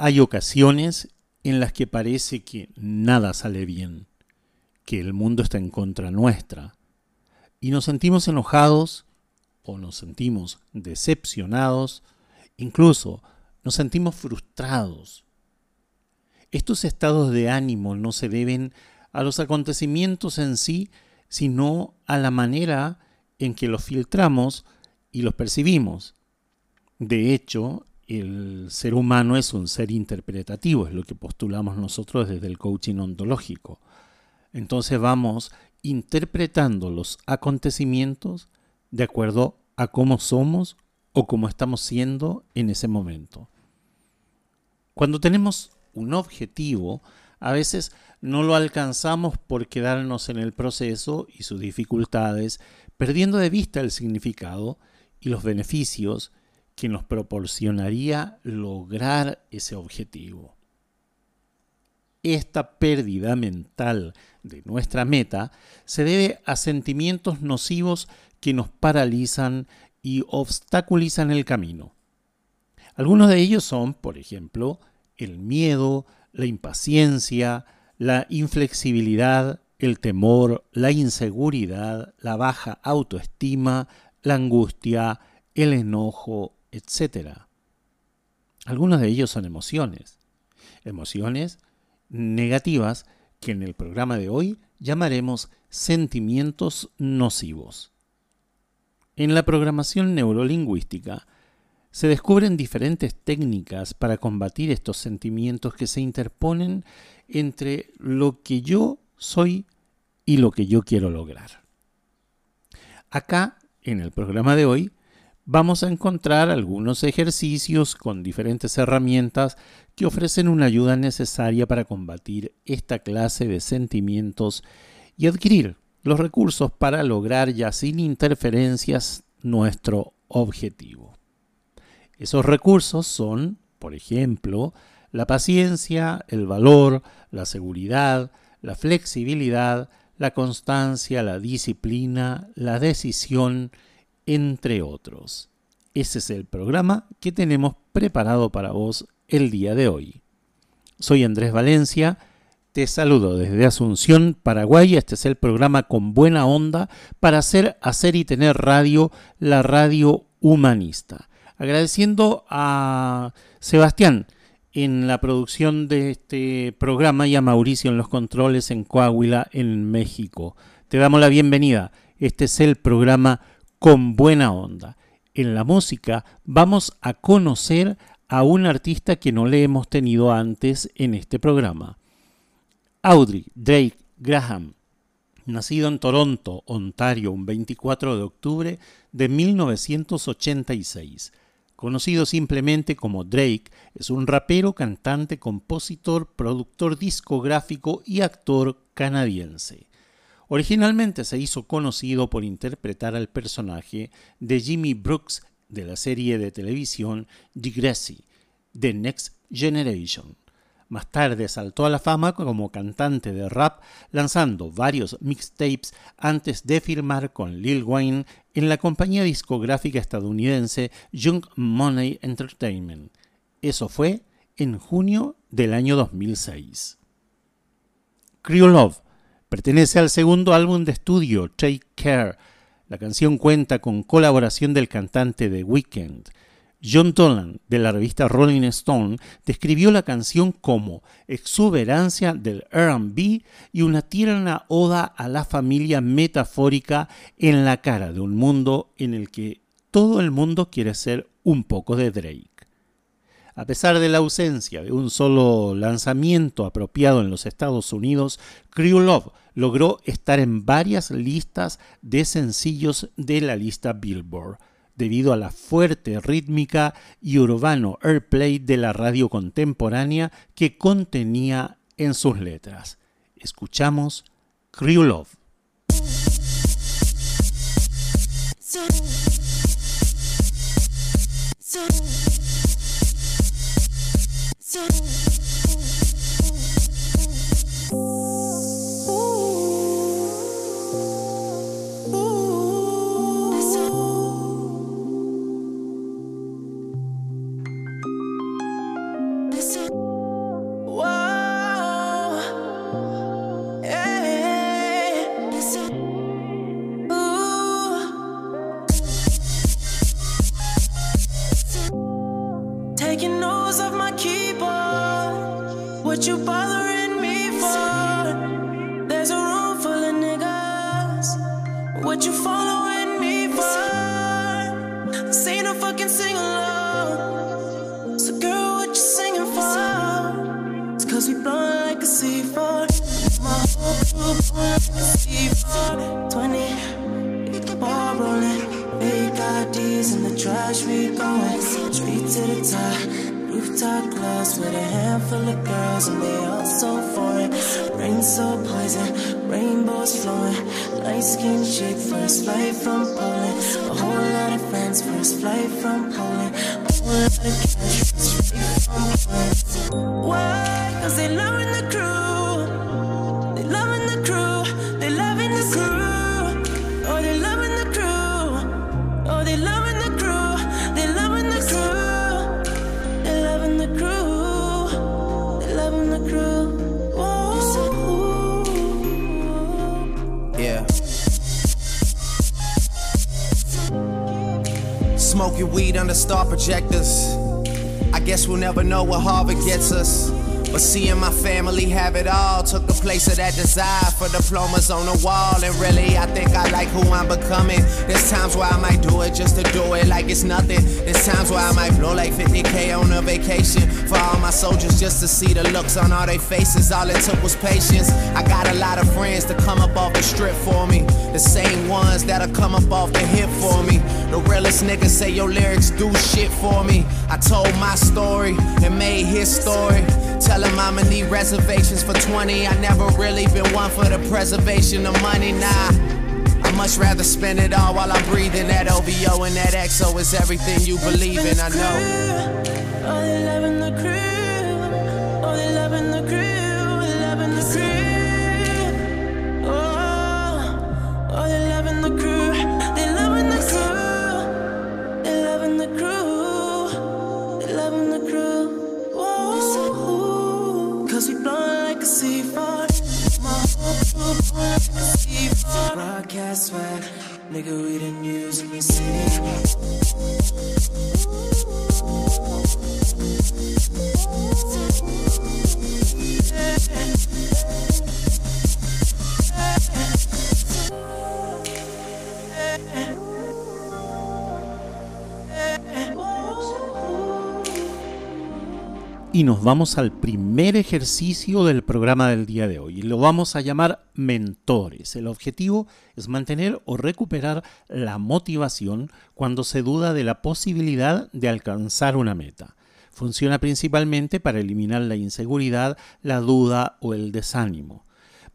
Hay ocasiones en las que parece que nada sale bien, que el mundo está en contra nuestra, y nos sentimos enojados o nos sentimos decepcionados, incluso nos sentimos frustrados. Estos estados de ánimo no se deben a los acontecimientos en sí, sino a la manera en que los filtramos y los percibimos. De hecho, el ser humano es un ser interpretativo, es lo que postulamos nosotros desde el coaching ontológico. Entonces vamos interpretando los acontecimientos de acuerdo a cómo somos o cómo estamos siendo en ese momento. Cuando tenemos un objetivo, a veces no lo alcanzamos por quedarnos en el proceso y sus dificultades, perdiendo de vista el significado y los beneficios que nos proporcionaría lograr ese objetivo. Esta pérdida mental de nuestra meta se debe a sentimientos nocivos que nos paralizan y obstaculizan el camino. Algunos de ellos son, por ejemplo, el miedo, la impaciencia, la inflexibilidad, el temor, la inseguridad, la baja autoestima, la angustia, el enojo, etc. Algunos de ellos son emociones. Emociones negativas que en el programa de hoy llamaremos sentimientos nocivos. En la programación neurolingüística se descubren diferentes técnicas para combatir estos sentimientos que se interponen entre lo que yo soy y lo que yo quiero lograr. Acá, en el programa de hoy, vamos a encontrar algunos ejercicios con diferentes herramientas que ofrecen una ayuda necesaria para combatir esta clase de sentimientos y adquirir los recursos para lograr ya sin interferencias nuestro objetivo. Esos recursos son, por ejemplo, la paciencia, el valor, la seguridad, la flexibilidad, la constancia, la disciplina, la decisión, entre otros. Ese es el programa que tenemos preparado para vos el día de hoy. Soy Andrés Valencia, te saludo desde Asunción, Paraguay. Este es el programa con buena onda para hacer, hacer y tener radio, la radio humanista. Agradeciendo a Sebastián en la producción de este programa y a Mauricio en los controles en Coahuila, en México. Te damos la bienvenida. Este es el programa con buena onda. En la música vamos a conocer a un artista que no le hemos tenido antes en este programa. Audrey Drake Graham, nacido en Toronto, Ontario, un 24 de octubre de 1986. Conocido simplemente como Drake, es un rapero, cantante, compositor, productor discográfico y actor canadiense. Originalmente se hizo conocido por interpretar al personaje de Jimmy Brooks de la serie de televisión Degrassi, The Next Generation. Más tarde saltó a la fama como cantante de rap, lanzando varios mixtapes antes de firmar con Lil Wayne en la compañía discográfica estadounidense Young Money Entertainment. Eso fue en junio del año 2006. Creole Love Pertenece al segundo álbum de estudio, Take Care. La canción cuenta con colaboración del cantante The Weeknd. John Toland, de la revista Rolling Stone, describió la canción como exuberancia del RB y una tierna oda a la familia metafórica en la cara de un mundo en el que todo el mundo quiere ser un poco de Drake. A pesar de la ausencia de un solo lanzamiento apropiado en los Estados Unidos, Crew Love logró estar en varias listas de sencillos de la lista Billboard. debido a la fuerte rítmica y urbano airplay de la radio contemporánea que contenía en sus letras. Escuchamos Crew Love. So have it all took the place of that desire for diplomas on the wall. And really, I think I like who I'm becoming. There's times where I might do it just to do it like it's nothing. There's times where I might blow like 50k on a vacation for all my soldiers just to see the looks on all their faces. All it took was patience. I got a lot of friends to come up off the strip for me. The same ones that'll come up off the hip for me. The realest niggas say your lyrics do shit for me. I told my story and made his story. Tell him I'ma need reservations for 20. I never really been one for the preservation of money, nah. I much rather spend it all while I'm breathing. That OVO and that XO is everything you believe in, I know. All they loving the crew, podcast swag. Nigga, we didn't use any city. Y nos vamos al primer ejercicio del programa del día de hoy. Lo vamos a llamar mentores. El objetivo es mantener o recuperar la motivación cuando se duda de la posibilidad de alcanzar una meta. Funciona principalmente para eliminar la inseguridad, la duda o el desánimo.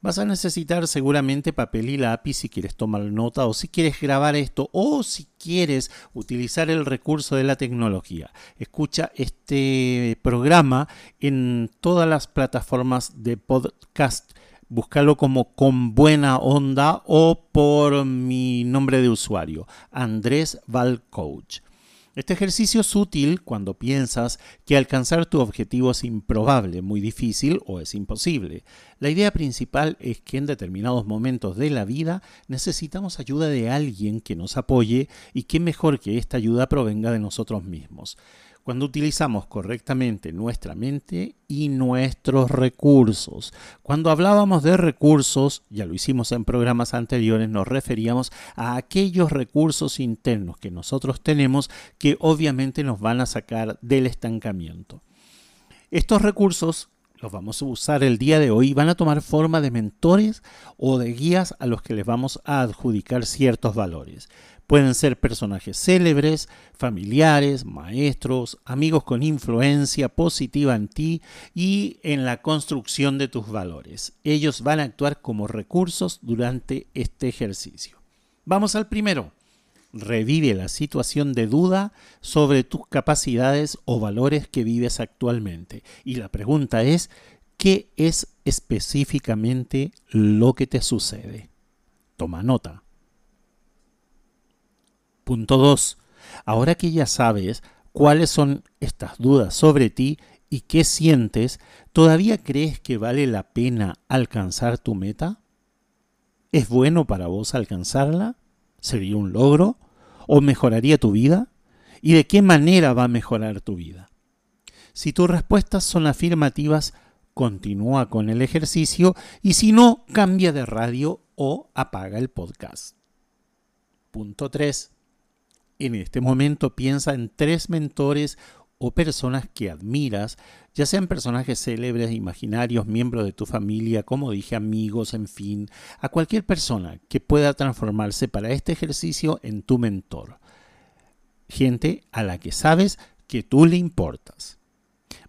Vas a necesitar seguramente papel y lápiz si quieres tomar nota o si quieres grabar esto o si quieres utilizar el recurso de la tecnología. Escucha este programa en todas las plataformas de podcast. Búscalo como con buena onda o por mi nombre de usuario, Andrés Val Coach. Este ejercicio es útil cuando piensas que alcanzar tu objetivo es improbable, muy difícil o es imposible. La idea principal es que en determinados momentos de la vida necesitamos ayuda de alguien que nos apoye y que mejor que esta ayuda provenga de nosotros mismos cuando utilizamos correctamente nuestra mente y nuestros recursos. Cuando hablábamos de recursos, ya lo hicimos en programas anteriores, nos referíamos a aquellos recursos internos que nosotros tenemos que obviamente nos van a sacar del estancamiento. Estos recursos los vamos a usar el día de hoy van a tomar forma de mentores o de guías a los que les vamos a adjudicar ciertos valores. Pueden ser personajes célebres, familiares, maestros, amigos con influencia positiva en ti y en la construcción de tus valores. Ellos van a actuar como recursos durante este ejercicio. Vamos al primero. Revive la situación de duda sobre tus capacidades o valores que vives actualmente. Y la pregunta es, ¿qué es específicamente lo que te sucede? Toma nota. Punto 2. Ahora que ya sabes cuáles son estas dudas sobre ti y qué sientes, ¿todavía crees que vale la pena alcanzar tu meta? ¿Es bueno para vos alcanzarla? ¿Sería un logro? ¿O mejoraría tu vida? ¿Y de qué manera va a mejorar tu vida? Si tus respuestas son afirmativas, continúa con el ejercicio y si no, cambia de radio o apaga el podcast. Punto 3 en este momento piensa en tres mentores o personas que admiras, ya sean personajes célebres, imaginarios, miembros de tu familia, como dije, amigos, en fin, a cualquier persona que pueda transformarse para este ejercicio en tu mentor. Gente a la que sabes que tú le importas.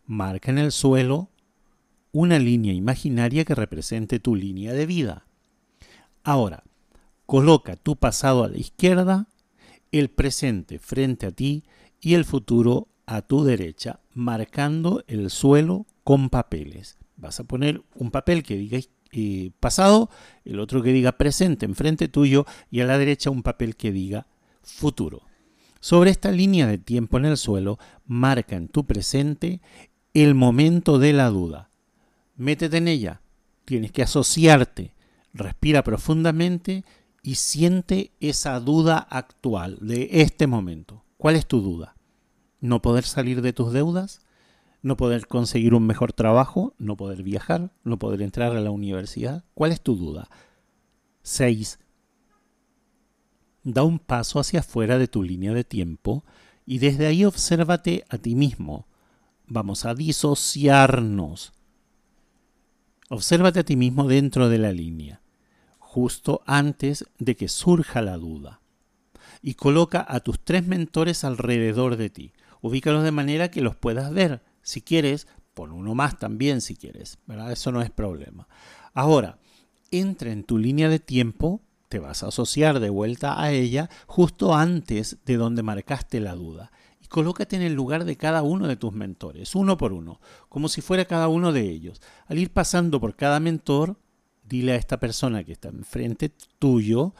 Marca en el suelo una línea imaginaria que represente tu línea de vida. Ahora, coloca tu pasado a la izquierda el presente frente a ti y el futuro a tu derecha, marcando el suelo con papeles. Vas a poner un papel que diga eh, pasado, el otro que diga presente enfrente tuyo y a la derecha un papel que diga futuro. Sobre esta línea de tiempo en el suelo, marca en tu presente el momento de la duda. Métete en ella, tienes que asociarte, respira profundamente y siente esa duda actual de este momento. ¿Cuál es tu duda? ¿No poder salir de tus deudas? ¿No poder conseguir un mejor trabajo? ¿No poder viajar? ¿No poder entrar a la universidad? ¿Cuál es tu duda? 6. Da un paso hacia afuera de tu línea de tiempo y desde ahí obsérvate a ti mismo. Vamos a disociarnos. Obsérvate a ti mismo dentro de la línea justo antes de que surja la duda. Y coloca a tus tres mentores alrededor de ti. Ubícalos de manera que los puedas ver. Si quieres, pon uno más también si quieres. ¿verdad? Eso no es problema. Ahora, entra en tu línea de tiempo, te vas a asociar de vuelta a ella justo antes de donde marcaste la duda. Y colócate en el lugar de cada uno de tus mentores, uno por uno, como si fuera cada uno de ellos. Al ir pasando por cada mentor, dile a esta persona que está enfrente tuyo,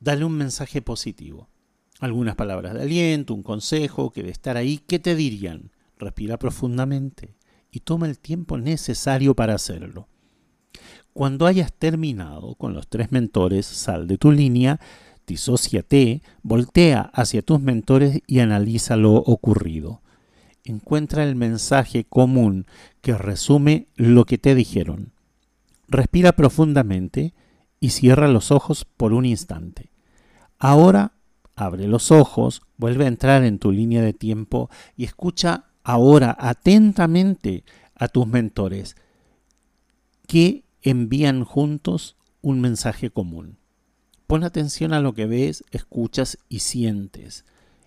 dale un mensaje positivo. Algunas palabras de aliento, un consejo, que de estar ahí, ¿qué te dirían? Respira profundamente y toma el tiempo necesario para hacerlo. Cuando hayas terminado con los tres mentores, sal de tu línea, disóciate, voltea hacia tus mentores y analiza lo ocurrido. Encuentra el mensaje común que resume lo que te dijeron. Respira profundamente y cierra los ojos por un instante. Ahora abre los ojos, vuelve a entrar en tu línea de tiempo y escucha ahora atentamente a tus mentores que envían juntos un mensaje común. Pon atención a lo que ves, escuchas y sientes.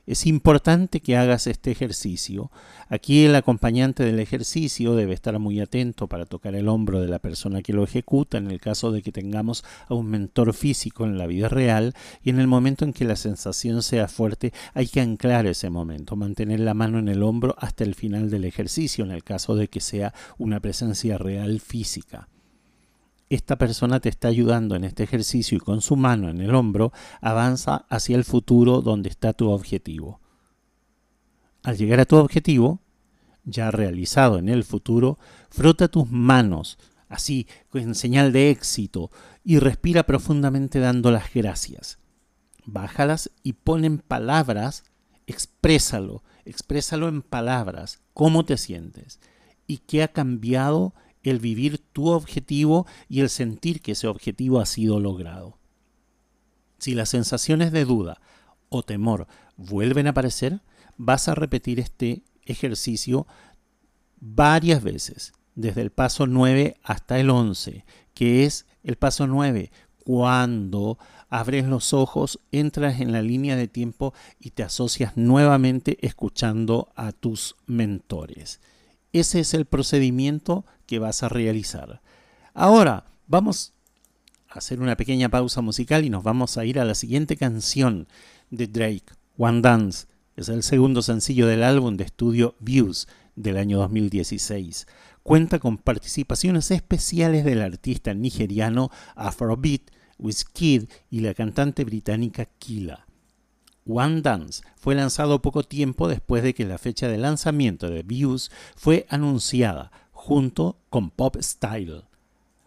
Es importante que hagas este ejercicio. Aquí el acompañante del ejercicio debe estar muy atento para tocar el hombro de la persona que lo ejecuta en el caso de que tengamos a un mentor físico en la vida real y en el momento en que la sensación sea fuerte hay que anclar ese momento, mantener la mano en el hombro hasta el final del ejercicio en el caso de que sea una presencia real física esta persona te está ayudando en este ejercicio y con su mano en el hombro avanza hacia el futuro donde está tu objetivo. Al llegar a tu objetivo, ya realizado en el futuro, frota tus manos, así, en señal de éxito, y respira profundamente dando las gracias. Bájalas y pon en palabras, exprésalo, exprésalo en palabras, cómo te sientes y qué ha cambiado el vivir tu objetivo y el sentir que ese objetivo ha sido logrado. Si las sensaciones de duda o temor vuelven a aparecer, vas a repetir este ejercicio varias veces, desde el paso 9 hasta el 11, que es el paso 9, cuando abres los ojos, entras en la línea de tiempo y te asocias nuevamente escuchando a tus mentores. Ese es el procedimiento que vas a realizar. Ahora, vamos a hacer una pequeña pausa musical y nos vamos a ir a la siguiente canción de Drake, One Dance. Es el segundo sencillo del álbum de estudio Views del año 2016. Cuenta con participaciones especiales del artista nigeriano Afrobeat, Wizkid y la cantante británica Kila. One Dance fue lanzado poco tiempo después de que la fecha de lanzamiento de Views fue anunciada, junto con Pop Style.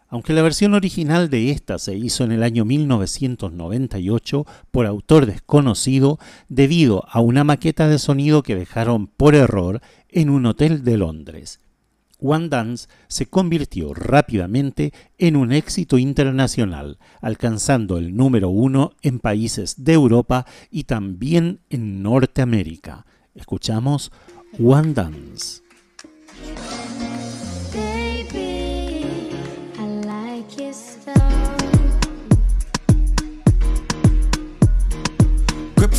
Aunque la versión original de esta se hizo en el año 1998 por autor desconocido debido a una maqueta de sonido que dejaron por error en un hotel de Londres. One Dance se convirtió rápidamente en un éxito internacional, alcanzando el número uno en países de Europa y también en Norteamérica. Escuchamos One Dance.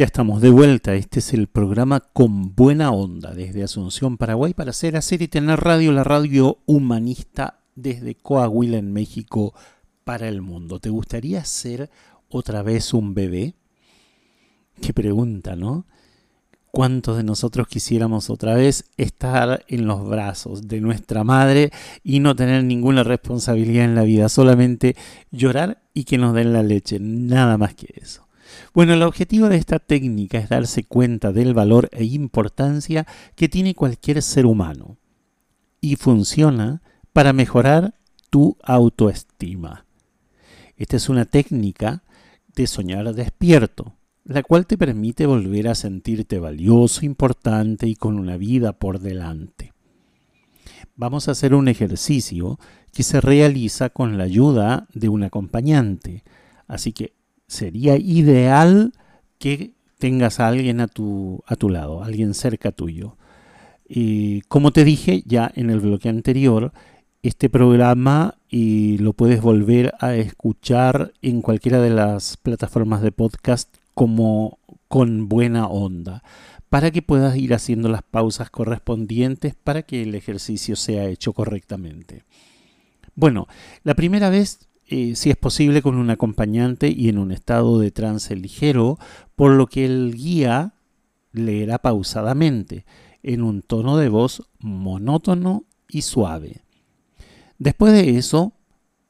Ya estamos de vuelta. Este es el programa Con Buena Onda desde Asunción, Paraguay, para hacer, hacer y tener radio, la radio humanista desde Coahuila, en México, para el mundo. ¿Te gustaría ser otra vez un bebé? Qué pregunta, ¿no? ¿Cuántos de nosotros quisiéramos otra vez estar en los brazos de nuestra madre y no tener ninguna responsabilidad en la vida? Solamente llorar y que nos den la leche, nada más que eso. Bueno, el objetivo de esta técnica es darse cuenta del valor e importancia que tiene cualquier ser humano y funciona para mejorar tu autoestima. Esta es una técnica de soñar despierto, la cual te permite volver a sentirte valioso, importante y con una vida por delante. Vamos a hacer un ejercicio que se realiza con la ayuda de un acompañante, así que sería ideal que tengas a alguien a tu, a tu lado, alguien cerca tuyo. Y como te dije ya en el bloque anterior, este programa y lo puedes volver a escuchar en cualquiera de las plataformas de podcast como con buena onda, para que puedas ir haciendo las pausas correspondientes para que el ejercicio sea hecho correctamente. Bueno, la primera vez eh, si es posible con un acompañante y en un estado de trance ligero, por lo que el guía leerá pausadamente, en un tono de voz monótono y suave. Después de eso,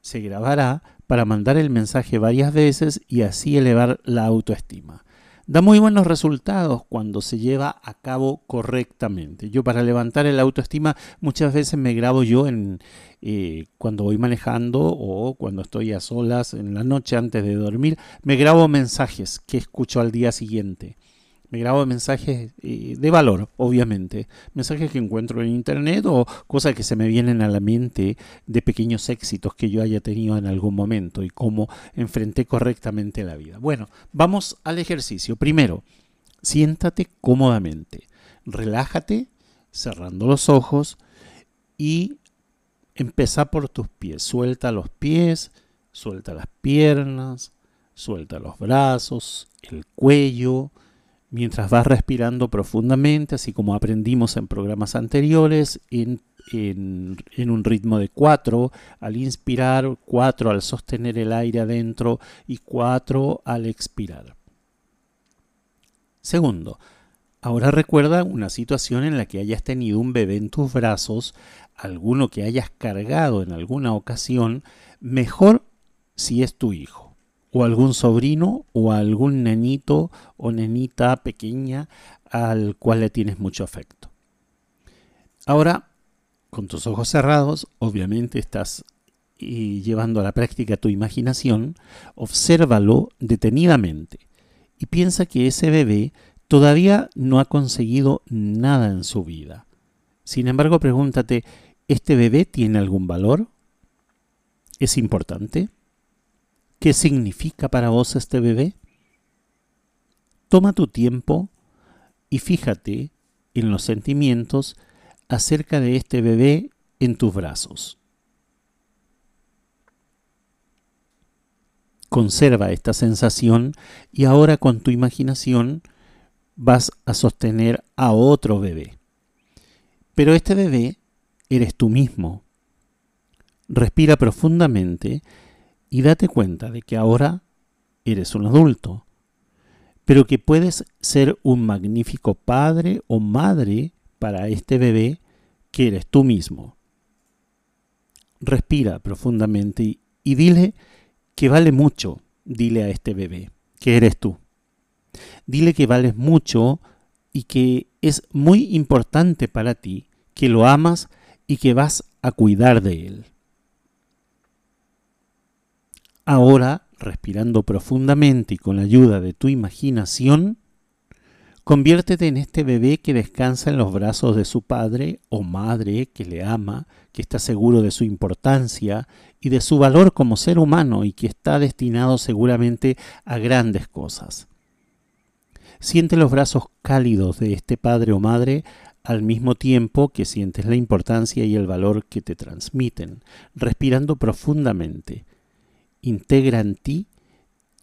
se grabará para mandar el mensaje varias veces y así elevar la autoestima. Da muy buenos resultados cuando se lleva a cabo correctamente. Yo para levantar el autoestima muchas veces me grabo yo en eh, cuando voy manejando o cuando estoy a solas en la noche antes de dormir, me grabo mensajes que escucho al día siguiente. Me grabo mensajes eh, de valor, obviamente. Mensajes que encuentro en internet o cosas que se me vienen a la mente de pequeños éxitos que yo haya tenido en algún momento y cómo enfrenté correctamente la vida. Bueno, vamos al ejercicio. Primero, siéntate cómodamente. Relájate, cerrando los ojos y empezá por tus pies. Suelta los pies, suelta las piernas, suelta los brazos, el cuello mientras vas respirando profundamente, así como aprendimos en programas anteriores, en, un ritmo de 4 al inspirar, 4 al sostener el aire adentro y 4 al expirar. Segundo, ahora recuerda una situación en la que hayas tenido un bebé en tus brazos, alguno que hayas cargado en alguna ocasión, mejor si es tu hijo o algún sobrino o algún nenito o nenita pequeña al cual le tienes mucho afecto. Ahora, con tus ojos cerrados, obviamente estás llevando a la práctica tu imaginación, obsérvalo detenidamente y piensa que ese bebé todavía no ha conseguido nada en su vida. Sin embargo, pregúntate, ¿este bebé tiene algún valor? ¿Es importante? ¿Qué significa para vos este bebé? Toma tu tiempo y fíjate en los sentimientos acerca de este bebé en tus brazos. Conserva esta sensación y ahora con tu imaginación vas a sostener a otro bebé. Pero este bebé eres tú mismo. Respira profundamente y date cuenta de que ahora eres un adulto, pero que puedes ser un magnífico padre o madre para este bebé que eres tú mismo. Respira profundamente y, dile que vale mucho, dile a este bebé, que eres tú. Dile que vales mucho y que es muy importante para ti, que lo amas y que vas a cuidar de él. Ahora, respirando profundamente y con la ayuda de tu imaginación, conviértete en este bebé que descansa en los brazos de su padre o madre que le ama, que está seguro de su importancia y de su valor como ser humano y que está destinado seguramente a grandes cosas. Siente los brazos cálidos de este padre o madre al mismo tiempo que sientes la importancia y el valor que te transmiten, respirando profundamente integra en ti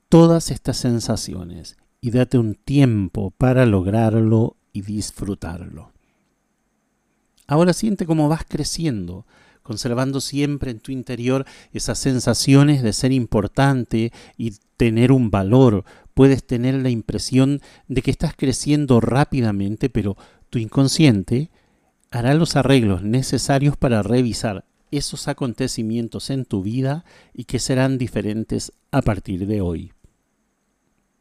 todas estas sensaciones y date un tiempo para lograrlo y disfrutarlo. Ahora siente cómo vas creciendo, conservando siempre en tu interior esas sensaciones de ser importante y tener un valor. Puedes tener la impresión de que estás creciendo rápidamente, pero tu inconsciente hará los arreglos necesarios para revisar esos acontecimientos en tu vida y que serán diferentes a partir de hoy,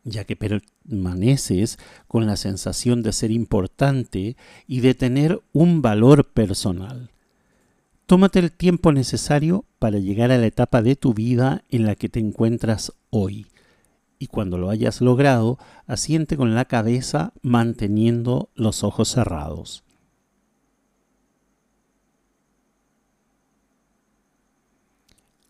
ya que permaneces con la sensación de ser importante y de tener un valor personal. Tómate el tiempo necesario para llegar a la etapa de tu vida en la que te encuentras hoy. Y cuando lo hayas logrado, asiente con la cabeza manteniendo los ojos cerrados.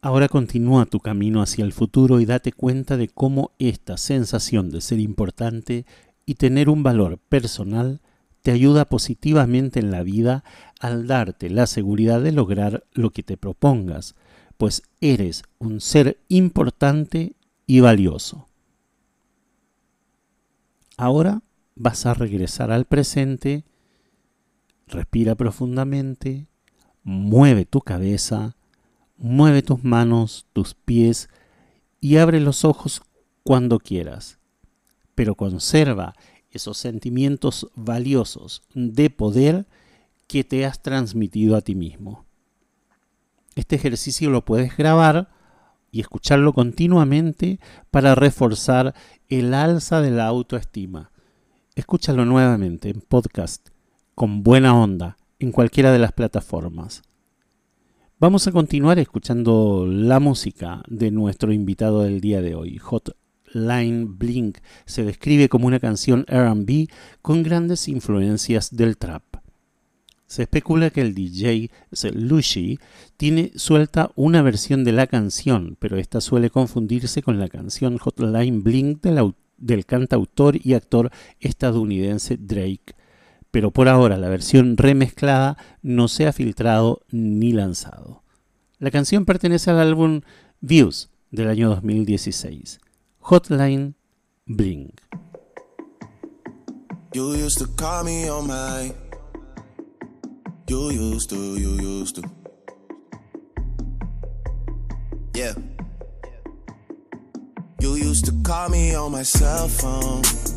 Ahora continúa tu camino hacia el futuro y date cuenta de cómo esta sensación de ser importante y tener un valor personal te ayuda positivamente en la vida al darte la seguridad de lograr lo que te propongas, pues eres un ser importante y valioso. Ahora vas a regresar al presente, respira profundamente, mueve tu cabeza, mueve tus manos, tus pies y abre los ojos cuando quieras, pero conserva esos sentimientos valiosos de poder que te has transmitido a ti mismo. Este ejercicio lo puedes grabar y escucharlo continuamente para reforzar el alza de la autoestima. Escúchalo nuevamente en podcast con buena onda en cualquiera de las plataformas. Vamos a continuar escuchando la música de nuestro invitado del día de hoy, Hotline Blink. Se describe como una canción RB con grandes influencias del trap. Se especula que el DJ Lushi tiene suelta una versión de la canción, pero esta suele confundirse con la canción Hotline Blink del, del cantautor y actor estadounidense Drake pero por ahora la versión remezclada no se ha filtrado ni lanzado. La canción pertenece al álbum Views del año 2016. Hotline Bling. You used to call me on my. You used to, you used to. Yeah. You used to call me on my cell phone.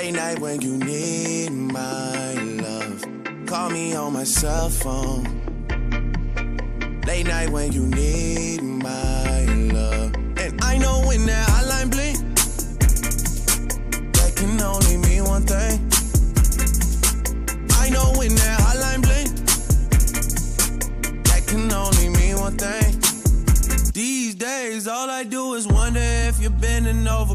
Late night when you need my love. Call me on my cell phone. Late night when you need my love. And I know when that hotline blink, that can only mean one thing. I know when that hotline blink, that can only mean one thing. These days, all I do is wonder if you're bending over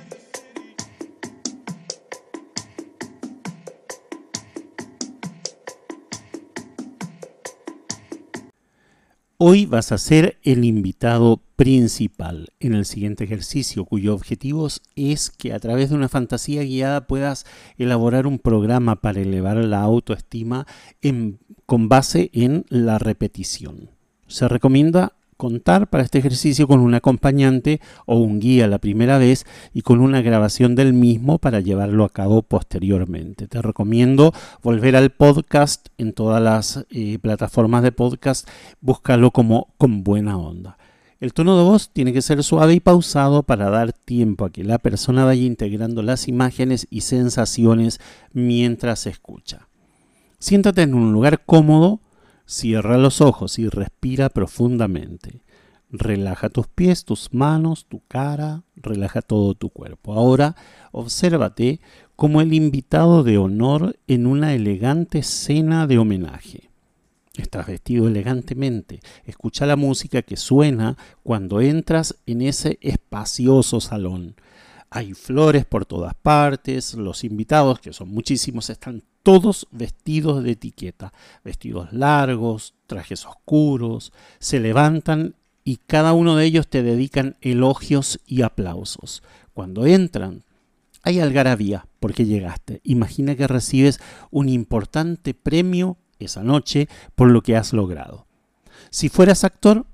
Hoy vas a ser el invitado principal en el siguiente ejercicio, cuyo objetivo es que a través de una fantasía guiada puedas elaborar un programa para elevar la autoestima con base en la repetición. Se recomienda contar para este ejercicio con un acompañante o un guía la primera vez y con una grabación del mismo para llevarlo a cabo posteriormente. Te recomiendo volver al podcast en todas las eh, plataformas de podcast, búscalo como con buena onda. El tono de voz tiene que ser suave y pausado para dar tiempo a que la persona vaya integrando las imágenes y sensaciones mientras escucha. Siéntate en un lugar cómodo, cierra los ojos y respira profundamente. Relaja tus pies, tus manos, tu cara, relaja todo tu cuerpo. Ahora obsérvate como el invitado de honor en una elegante cena de homenaje. Estás vestido elegantemente. Escucha la música que suena cuando entras en ese espacioso salón. Hay flores por todas partes. Los invitados, que son muchísimos, están todos vestidos de etiqueta. Vestidos largos, trajes oscuros. Se levantan y cada uno de ellos te dedican elogios y aplausos. Cuando entran, hay algarabía porque llegaste. Imagina que recibes un importante premio esa noche por lo que has logrado. Si fueras actor,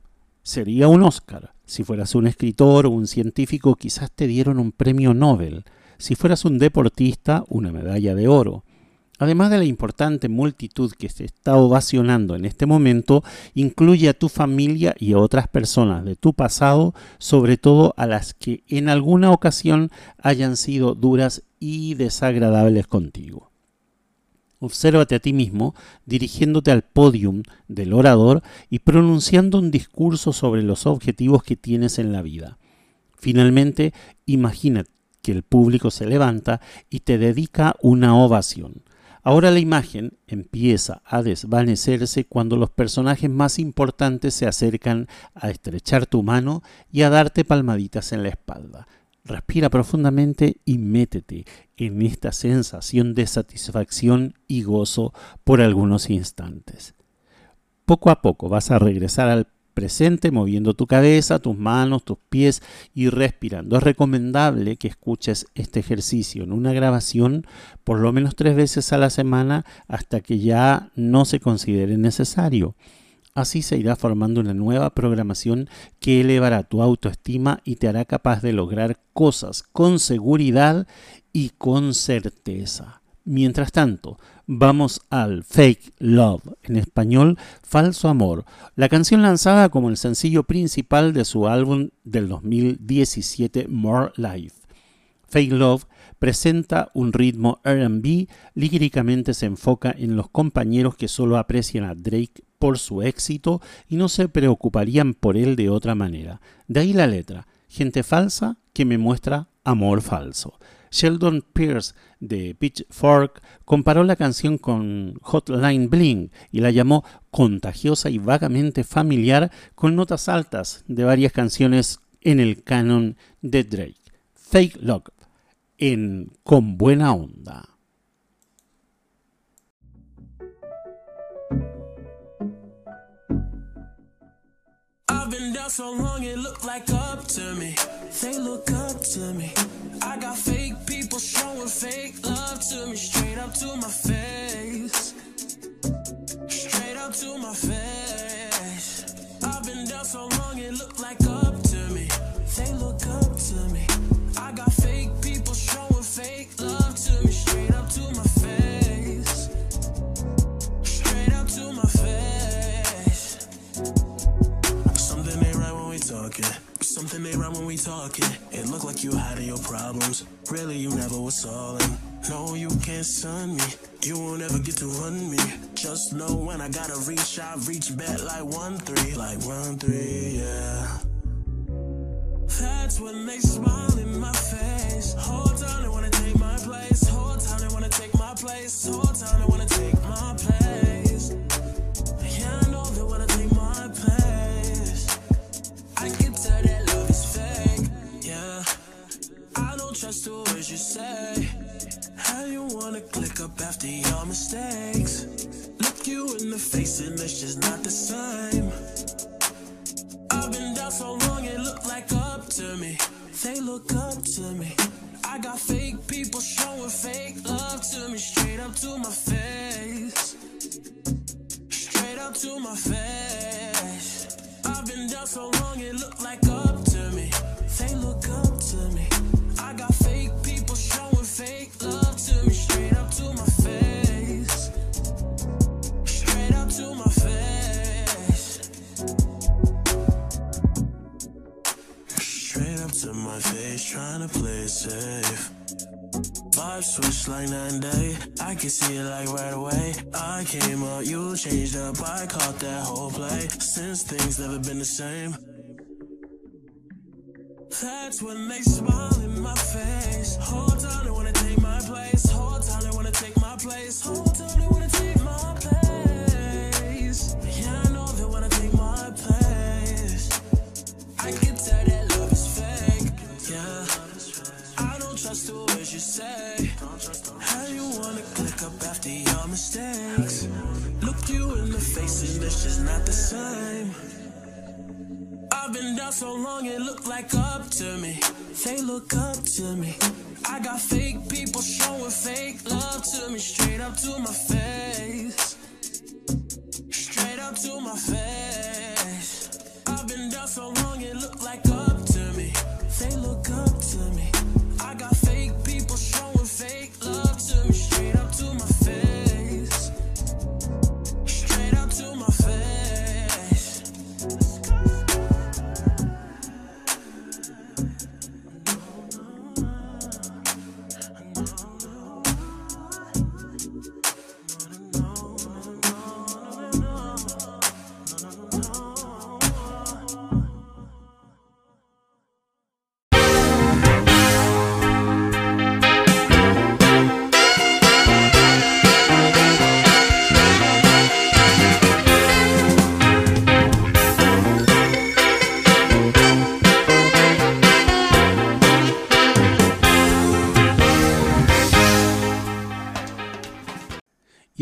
sería un Oscar. Si fueras un escritor o un científico, quizás te dieron un premio Nobel. Si fueras un deportista, una medalla de oro. Además de la importante multitud que se está ovacionando en este momento, incluye a tu familia y a otras personas de tu pasado, sobre todo a las que en alguna ocasión hayan sido duras y desagradables contigo. Obsérvate a ti mismo dirigiéndote al podium del orador y pronunciando un discurso sobre los objetivos que tienes en la vida. Finalmente, imagina que el público se levanta y te dedica una ovación. Ahora la imagen empieza a desvanecerse cuando los personajes más importantes se acercan a estrechar tu mano y a darte palmaditas en la espalda. Respira profundamente y métete en esta sensación de satisfacción y gozo por algunos instantes. Poco a poco vas a regresar al presente moviendo tu cabeza, tus manos, tus pies y respirando. Es recomendable que escuches este ejercicio en una grabación por lo menos tres veces a la semana hasta que ya no se considere necesario. Así se irá formando una nueva programación que elevará tu autoestima y te hará capaz de lograr cosas con seguridad y con certeza. Mientras tanto, vamos al Fake Love, en español Falso Amor, la canción lanzada como el sencillo principal de su álbum del 2017 More Life. Fake Love presenta un ritmo RB, líricamente se enfoca en los compañeros que solo aprecian a Drake por su éxito y no se preocuparían por él de otra manera. De ahí la letra, gente falsa que me muestra amor falso. Sheldon Pierce de Pitchfork comparó la canción con Hotline Bling y la llamó contagiosa y vagamente familiar con notas altas de varias canciones en el canon de Drake. Fake Love en Con Buena Onda. I got fake people showing fake love to me, straight up to my face. Straight up to my face. Something ain't right when we talking. It look like you hiding your problems. Really, you never was solving. No, you can't sun me. You won't ever get to run me. Just know when I gotta reach, I reach back like one three, like one three, yeah. That's when they smile in my face. Hold on, they wanna take my place. Hold on, they wanna take my place. Whole time they wanna trust the words you say. How you wanna click up after your mistakes? Look you in the face and it's just not the same. I've been down so long it look like up to me. They look up to me. I got fake people showing fake love to me, straight up to my face. Straight up to my face. I've been down so long it look like up to me. They look up to me. I got fake people showing fake love to me, straight up to my face. Straight up to my face. Straight up to my face, trying to play it safe. Vibe switch like and day. I can see it like right away. I came up, you changed up. I caught that whole play. Since things never been the same. That's when they smile in my face. Whole time they wanna take my place. Whole time they wanna take my place. Whole time they wanna take my place. Yeah, I know they wanna take my place. I can tell that love is fake. Yeah, I don't trust the words you say. How you wanna click up after your mistakes? Look you in the face and it's just not the same. I've been down so long it look like up to me. They look up to me. I got fake people showing fake love to me, straight up to my face. Straight up to my face. I've been down so long it look like up to me. They look up to me.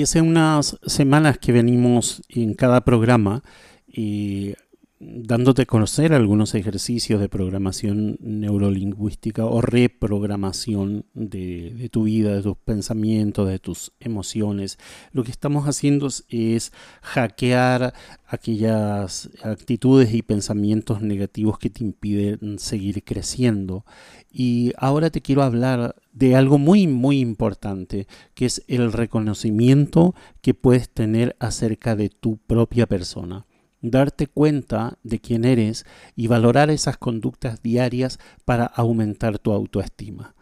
Hace unas semanas que venimos en cada programa eh, dándote a conocer algunos ejercicios de programación neurolingüística o reprogramación de, de tu vida, de tus pensamientos, de tus emociones. Lo que estamos haciendo es, es hackear aquellas actitudes y pensamientos negativos que te impiden seguir creciendo. Y ahora te quiero hablar de algo muy, muy importante, que es el reconocimiento que puedes tener acerca de tu propia persona. Darte cuenta de quién eres y valorar esas conductas diarias para aumentar tu autoestima.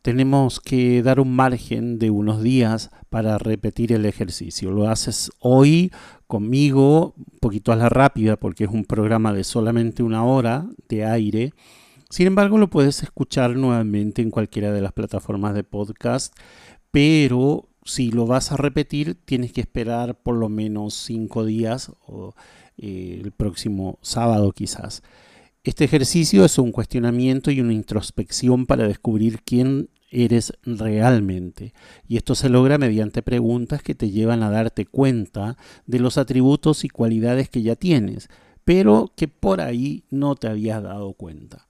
Tenemos que dar un margen de unos días para repetir el ejercicio. Lo haces hoy conmigo, un poquito a la rápida, porque es un programa de solamente una hora de aire. Sin embargo, lo puedes escuchar nuevamente en cualquiera de las plataformas de podcast, pero si lo vas a repetir, tienes que esperar por lo menos cinco días o eh, el próximo sábado quizás. Este ejercicio es un cuestionamiento y una introspección para descubrir quién eres realmente. Y esto se logra mediante preguntas que te llevan a darte cuenta de los atributos y cualidades que ya tienes, pero que por ahí no te habías dado cuenta.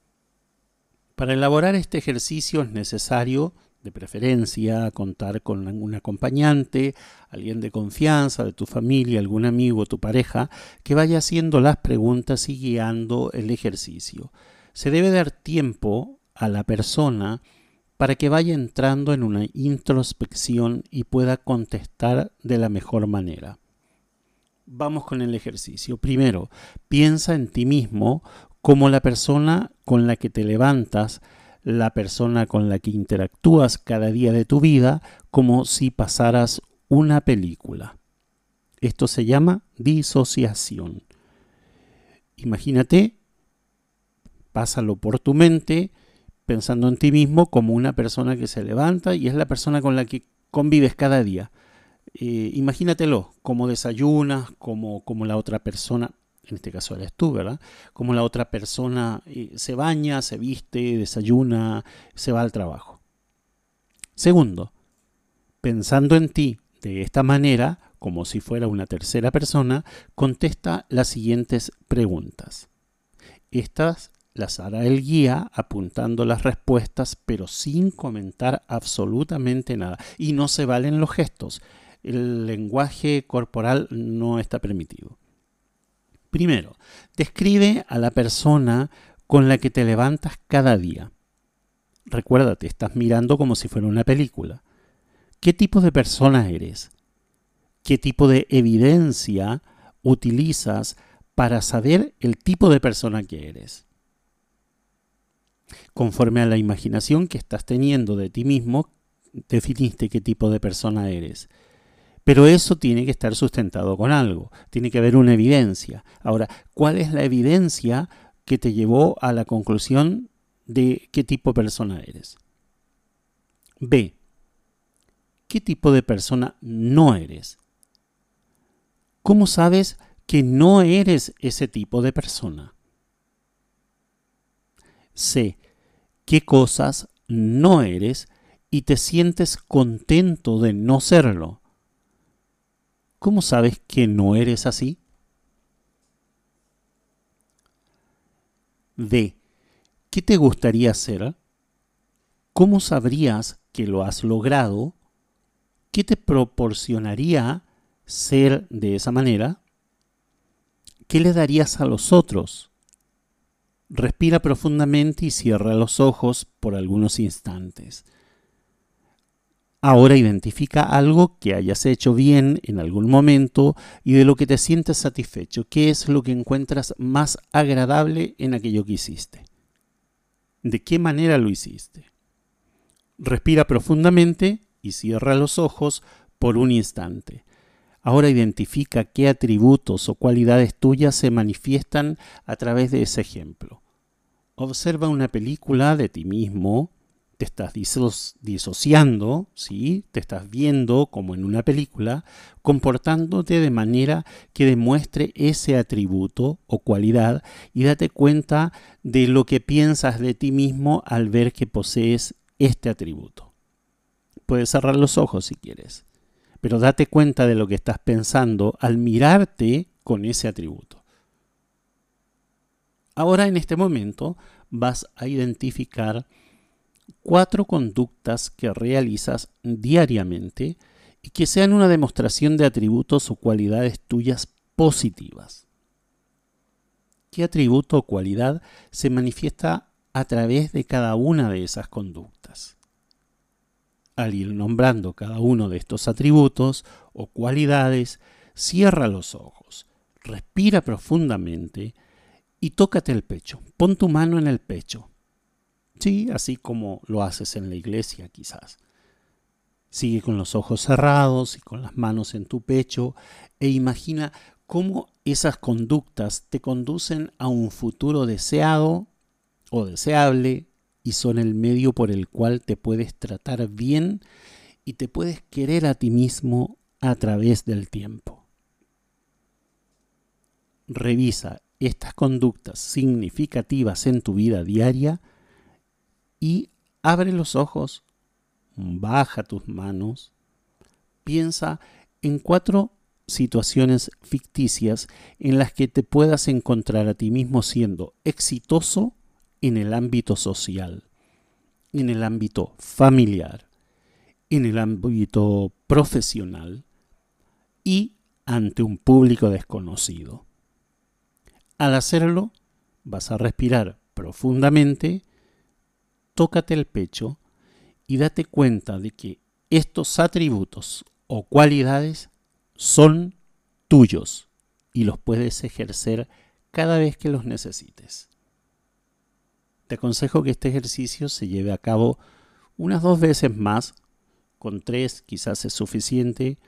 Para elaborar este ejercicio es necesario, de preferencia, contar con un acompañante, alguien de confianza, de tu familia, algún amigo, tu pareja, que vaya haciendo las preguntas y guiando el ejercicio. Se debe dar tiempo a la persona para que vaya entrando en una introspección y pueda contestar de la mejor manera. Vamos con el ejercicio. Primero, piensa en ti mismo como la persona con la que te levantas la persona con la que interactúas cada día de tu vida como si pasaras una película. Esto se llama disociación. Imagínate, pásalo por tu mente, pensando en ti mismo como una persona que se levanta y es la persona con la que convives cada día. Eh, imagínatelo, como desayunas, como, como la otra persona, en este caso eres tú, ¿verdad? Como la otra persona eh, se baña, se viste, desayuna, se va al trabajo. Segundo, pensando en ti de esta manera, como si fuera una tercera persona, contesta las siguientes preguntas. Estas las hará el guía apuntando las respuestas, pero sin comentar absolutamente nada. Y no se valen los gestos. El lenguaje corporal no está permitido. Primero, describe a la persona con la que te levantas cada día. Recuérdate, estás mirando como si fuera una película. ¿Qué tipo de persona eres? ¿Qué tipo de evidencia utilizas para saber el tipo de persona que eres? Conforme a la imaginación que estás teniendo de ti mismo, definiste qué tipo de persona eres. Pero eso tiene que estar sustentado con algo, tiene que haber una evidencia. Ahora, ¿cuál es la evidencia que te llevó a la conclusión de qué tipo de persona eres? B. ¿Qué tipo de persona no eres? ¿Cómo sabes que no eres ese tipo de persona? C. ¿Qué cosas no eres y te sientes contento de no serlo? ¿Cómo sabes que no eres así? D. ¿Qué te gustaría hacer? ¿Cómo sabrías que lo has logrado? ¿Qué te proporcionaría ser de esa manera? ¿Qué le darías a los otros? Respira profundamente y cierra los ojos por algunos instantes. Ahora identifica algo que hayas hecho bien en algún momento y de lo que te sientes satisfecho. ¿Qué es lo que encuentras más agradable en aquello que hiciste? ¿De qué manera lo hiciste? Respira profundamente y cierra los ojos por un instante. Ahora identifica qué atributos o cualidades tuyas se manifiestan a través de ese ejemplo. Observa una película de ti mismo te estás disociando, ¿sí? te estás viendo como en una película, comportándote de manera que demuestre ese atributo o cualidad y date cuenta de lo que piensas de ti mismo al ver que posees este atributo. Puedes cerrar los ojos si quieres, pero date cuenta de lo que estás pensando al mirarte con ese atributo. Ahora en este momento vas a identificar cuatro conductas que realizas diariamente y que sean una demostración de atributos o cualidades tuyas positivas. ¿Qué atributo o cualidad se manifiesta a través de cada una de esas conductas? Al ir nombrando cada uno de estos atributos o cualidades, cierra los ojos, respira profundamente y tócate el pecho. Pon tu mano en el pecho Sí, así como lo haces en la iglesia quizás. Sigue con los ojos cerrados y con las manos en tu pecho e imagina cómo esas conductas te conducen a un futuro deseado o deseable y son el medio por el cual te puedes tratar bien y te puedes querer a ti mismo a través del tiempo. Revisa estas conductas significativas en tu vida diaria y abre los ojos, baja tus manos, piensa en cuatro situaciones ficticias en las que te puedas encontrar a ti mismo siendo exitoso en el ámbito social, en el ámbito familiar, en el ámbito profesional y ante un público desconocido. Al hacerlo, vas a respirar profundamente tócate el pecho y date cuenta de que estos atributos o cualidades son tuyos y los puedes ejercer cada vez que los necesites. Te aconsejo que este ejercicio se lleve a cabo unas dos veces más, con tres quizás es suficiente,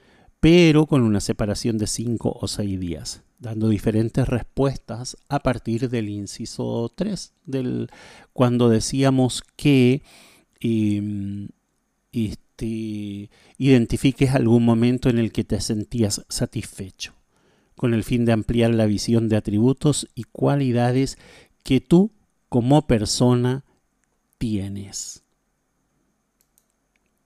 pero con una separación de cinco o seis días, dando diferentes respuestas a partir del inciso 3, del, cuando decíamos que em, este, identifiques algún momento en el que te sentías satisfecho, con el fin de ampliar la visión de atributos y cualidades que tú como persona tienes.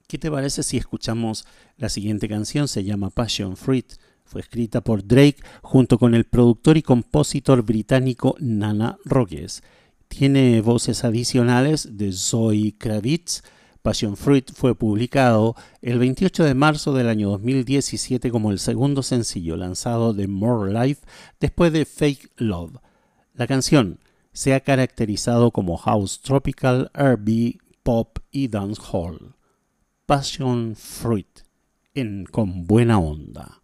¿Qué te parece si escuchamos la siguiente canción? Se llama Passion Fruit. Fue escrita por Drake junto con el productor y compositor británico Nana Rogers. Tiene voces adicionales de Zoe Kravitz. Passion Fruit fue publicado el 28 de marzo del año 2017 como el segundo sencillo lanzado de More Life después de Fake Love. La canción se ha caracterizado como house tropical, R&B, pop y dancehall. Passion Fruit en Con Buena Onda.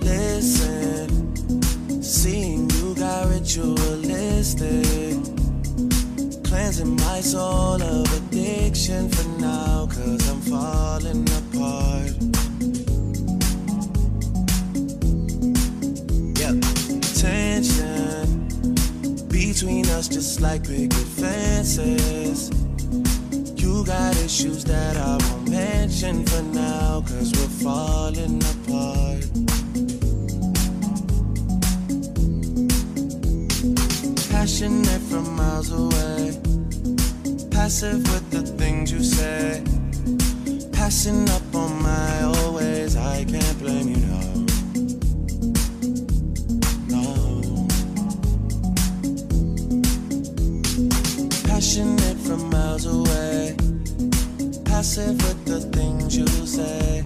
Listen, seeing you got ritualistic. Cleansing my soul of addiction for now, cause I'm falling. Us just like picket fences. You got issues that I won't mention for now, cause we're falling apart. Passionate from miles away. Passive with the things you say. Passing up on my always. I can't blame you, no. Passive with the things you say.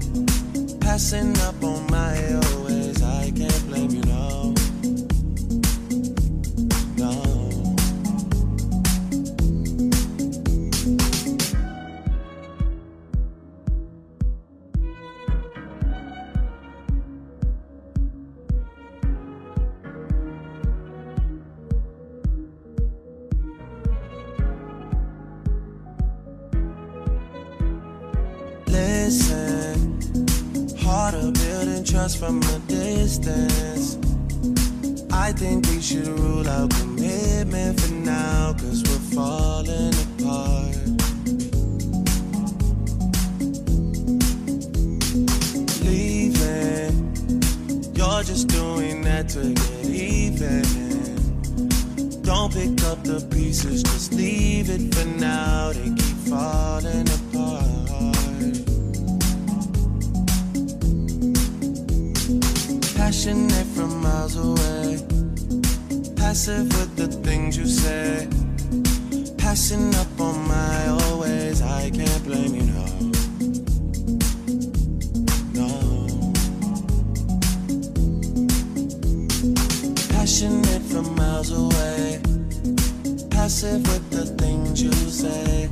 Passing up on my always. Passionate from miles away. Passive with the things you say. Passing up on my always. I can't blame you, no. No. Passionate from miles away. Passive with the things you say.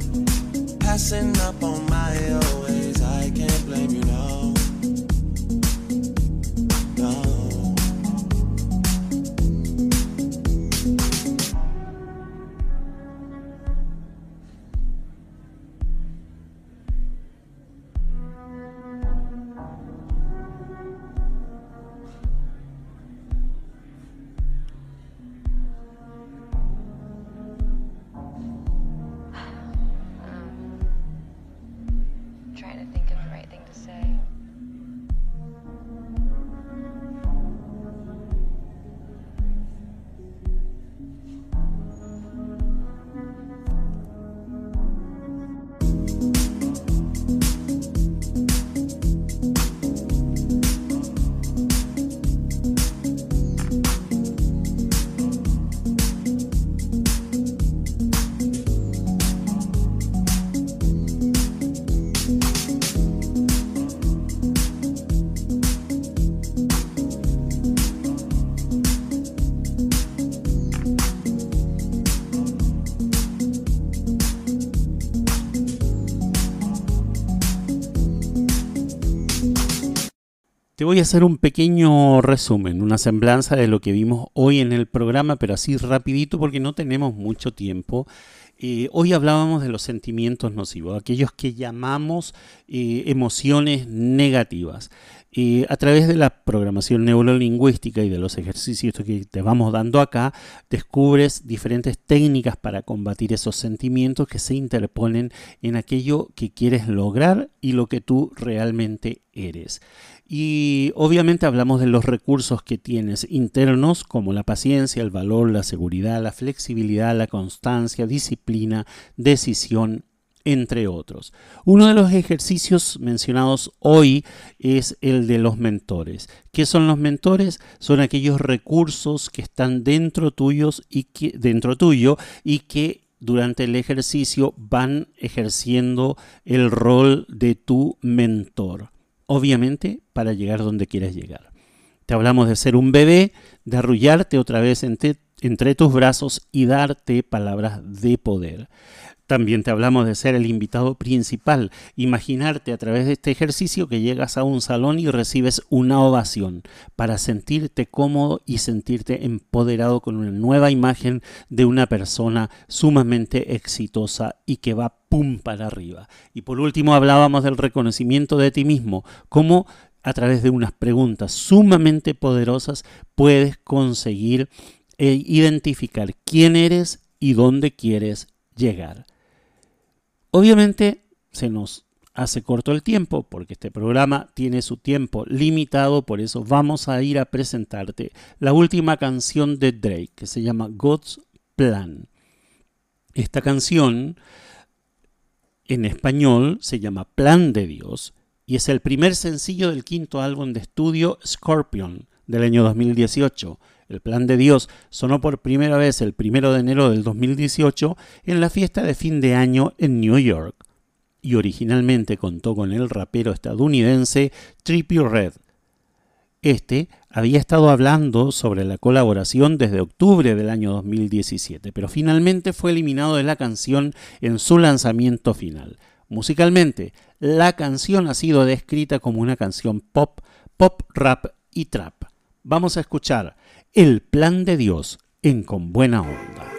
Passing up on my always. I can't blame you, voy a hacer un pequeño resumen, una semblanza de lo que vimos hoy en el programa, pero así rapidito porque no tenemos mucho tiempo. Hoy hablábamos de los sentimientos nocivos, aquellos que llamamos eh, emociones negativas. A través de la programación neurolingüística y de los ejercicios que te vamos dando acá, descubres diferentes técnicas para combatir esos sentimientos que se interponen en aquello que quieres lograr y lo que tú realmente eres. Y obviamente hablamos de los recursos que tienes internos como la paciencia, el valor, la seguridad, la flexibilidad, la constancia, disciplina, decisión, entre otros. Uno de los ejercicios mencionados hoy es el de los mentores. ¿Qué son los mentores? Son aquellos recursos que están dentro tuyos y que dentro tuyo y que durante el ejercicio van ejerciendo el rol de tu mentor. Obviamente para llegar donde quieres llegar. Te hablamos de ser un bebé, de arrullarte otra vez entre, entre tus brazos y darte palabras de poder. También te hablamos de ser el invitado principal. Imaginarte a través de este ejercicio que llegas a un salón y recibes una ovación para sentirte cómodo y sentirte empoderado con una nueva imagen de una persona sumamente exitosa y que va pum para arriba. Y por último hablábamos del reconocimiento de ti mismo, cómo a través de unas preguntas sumamente poderosas puedes conseguir e identificar quién eres y dónde quieres llegar. Obviamente se nos hace corto el tiempo porque este programa tiene su tiempo limitado, por eso vamos a ir a presentarte la última canción de Drake que se llama God's Plan. Esta canción en español se llama Plan de Dios y es el primer sencillo del quinto álbum de estudio Scorpion del año 2018. El plan de Dios sonó por primera vez el 1 de enero del 2018 en la fiesta de fin de año en New York y originalmente contó con el rapero estadounidense Trippie Red. Este había estado hablando sobre la colaboración desde octubre del año 2017, pero finalmente fue eliminado de la canción en su lanzamiento final. Musicalmente, la canción ha sido descrita como una canción pop, pop rap y trap. Vamos a escuchar el plan de Dios en Con Buena Onda.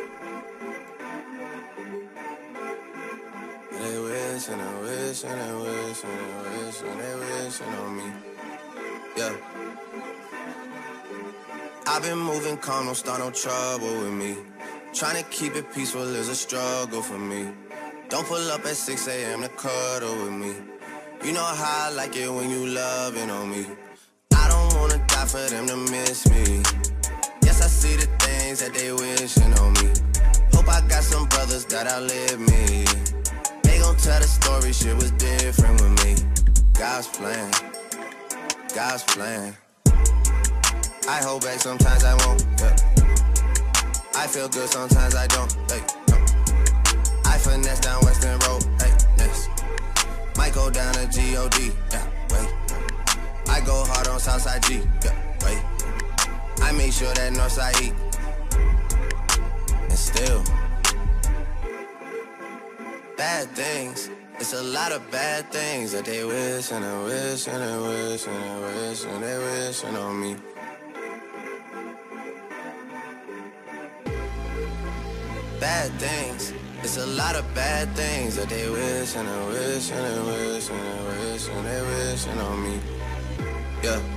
I've been moving calm, don't start no trouble with me. Trying to keep it peaceful is a struggle for me. Don't pull up at 6 a.m. to cuddle with me. You know how I like it when you loving on me. I don't wanna die for them to miss me. Yes, I see the things that they wishing on me. Hope I got some brothers that outlive me. They gon' tell the story, shit was different with me. God's plan, God's plan. I hold back, sometimes I won't. Yeah. I feel good, sometimes I don't. Hey, no. I finesse down Western Road. Hey, next. Might go down to G-O-D. Yeah, wait. I go hard on Southside G. Yeah. I make sure that Northside eat. And still, bad things. It's a lot of bad things that they wish and they wish and they wish and they wish and they wishing on me. Bad things. It's a lot of bad things that they wish and they wish and they wish and they wish and they wishing on me. Yeah.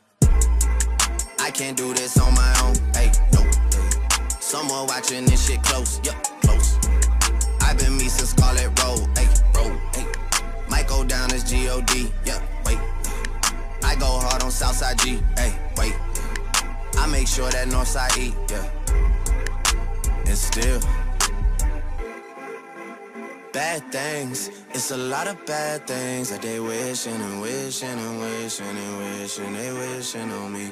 I can't do this on my own. Hey, no. Someone watching this shit close. Yup, close. I've been me since Scarlet Road. Hey, road. Hey. Might go down as G-O-D. Yeah, wait. I go hard on Southside G. Hey, wait. I make sure that Northside eat. Yeah. And still. bad things. It's a lot of bad things that they wishing and wishing and wishing and wishing they wishing on me.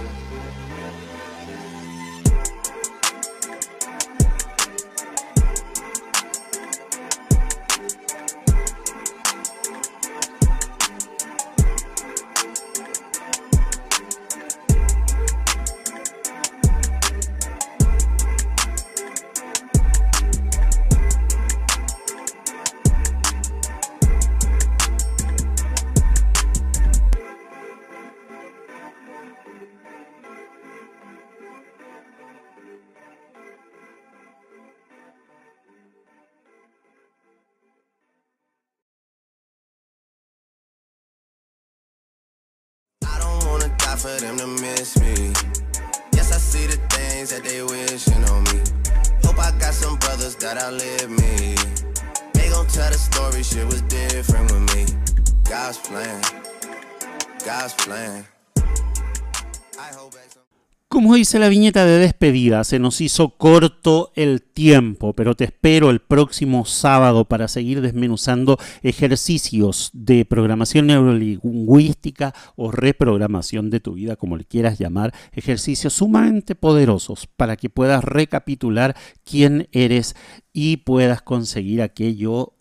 La viñeta de despedida, se nos hizo corto el tiempo, pero te espero el próximo sábado para seguir desmenuzando ejercicios de programación neurolingüística o reprogramación de tu vida, como le quieras llamar, ejercicios sumamente poderosos para que puedas recapitular quién eres y puedas conseguir aquello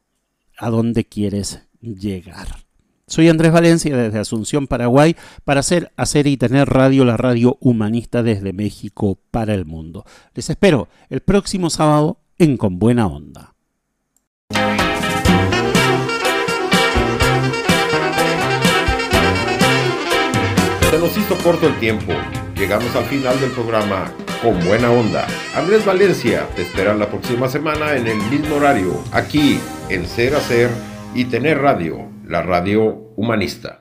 a donde quieres llegar. Soy Andrés Valencia desde Asunción, Paraguay, para hacer, hacer y tener radio, la radio humanista desde México para el mundo. Les espero el próximo sábado en Con Buena Onda. Se nos hizo corto el tiempo. Llegamos al final del programa con buena onda. Andrés Valencia te espera la próxima semana en el mismo horario, aquí en Ser Hacer y Tener Radio, la radio humanista.